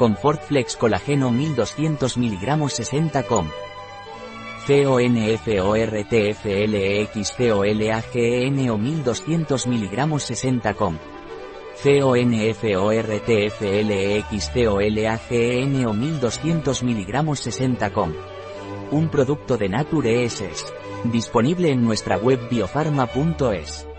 Confort Flex Colágeno 1200 mg 60 com. CONFORTFLEXCOLAGEN o 1200 mg 60 com. CONFORTFLEXCOLAGEN o 1200 mg 60 com. Un producto de Nature ESS. Disponible en nuestra web biofarma.es.